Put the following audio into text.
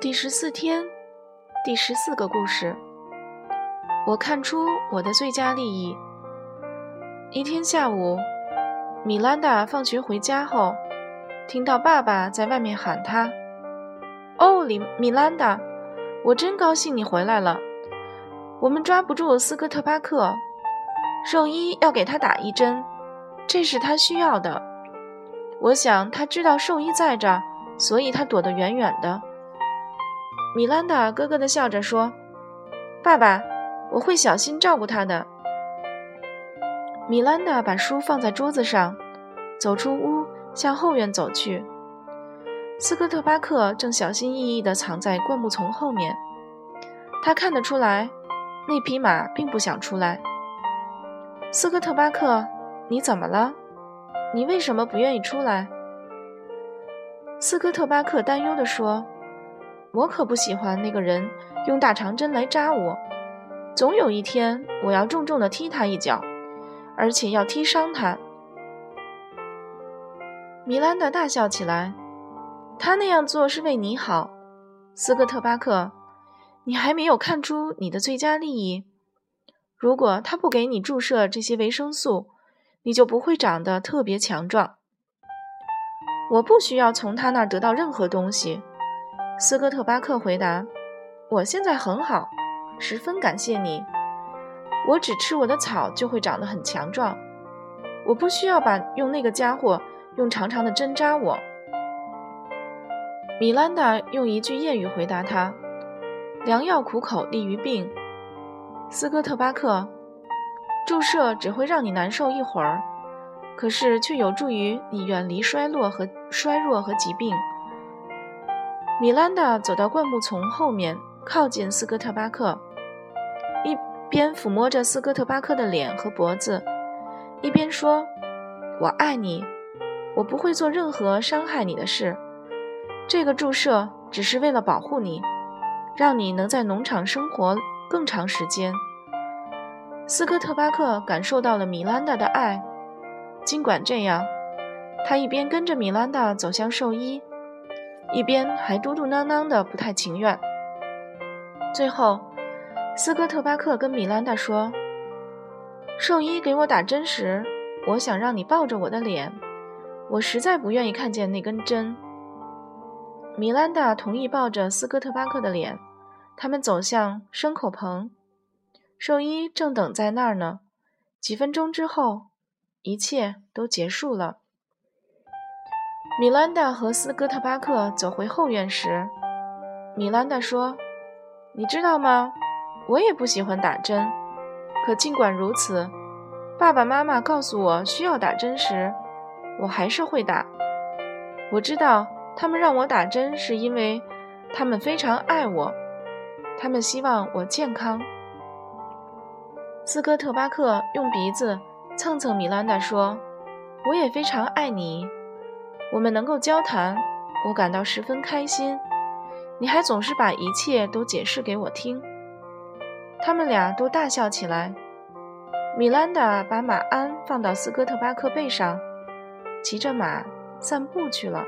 第十四天，第十四个故事。我看出我的最佳利益。一天下午，米兰达放学回家后，听到爸爸在外面喊他：“哦，米米兰达，我真高兴你回来了。我们抓不住斯科特巴克，兽医要给他打一针，这是他需要的。我想他知道兽医在这，所以他躲得远远的。”米兰达咯咯地笑着说：“爸爸，我会小心照顾他的。”米兰达把书放在桌子上，走出屋，向后院走去。斯科特巴克正小心翼翼地藏在灌木丛后面。他看得出来，那匹马并不想出来。斯科特巴克，你怎么了？你为什么不愿意出来？斯科特巴克担忧地说。我可不喜欢那个人用大长针来扎我，总有一天我要重重的踢他一脚，而且要踢伤他。米兰达大笑起来，他那样做是为你好，斯科特巴克，你还没有看出你的最佳利益。如果他不给你注射这些维生素，你就不会长得特别强壮。我不需要从他那儿得到任何东西。斯科特巴克回答：“我现在很好，十分感谢你。我只吃我的草就会长得很强壮，我不需要把用那个家伙用长长的针扎我。”米兰达用一句谚语回答他：“良药苦口利于病。”斯科特巴克，注射只会让你难受一会儿，可是却有助于你远离衰落和衰弱和疾病。米兰达走到灌木丛后面，靠近斯科特巴克，一边抚摸着斯科特巴克的脸和脖子，一边说：“我爱你，我不会做任何伤害你的事。这个注射只是为了保护你，让你能在农场生活更长时间。”斯科特巴克感受到了米兰达的爱，尽管这样，他一边跟着米兰达走向兽医。一边还嘟嘟囔囔的不太情愿。最后，斯科特巴克跟米兰达说：“兽医给我打针时，我想让你抱着我的脸，我实在不愿意看见那根针。”米兰达同意抱着斯科特巴克的脸。他们走向牲口棚，兽医正等在那儿呢。几分钟之后，一切都结束了。米兰达和斯科特巴克走回后院时，米兰达说：“你知道吗？我也不喜欢打针。可尽管如此，爸爸妈妈告诉我需要打针时，我还是会打。我知道他们让我打针是因为他们非常爱我，他们希望我健康。”斯科特巴克用鼻子蹭蹭米兰达说：“我也非常爱你。”我们能够交谈，我感到十分开心。你还总是把一切都解释给我听。他们俩都大笑起来。米兰达把马鞍放到斯科特巴克背上，骑着马散步去了。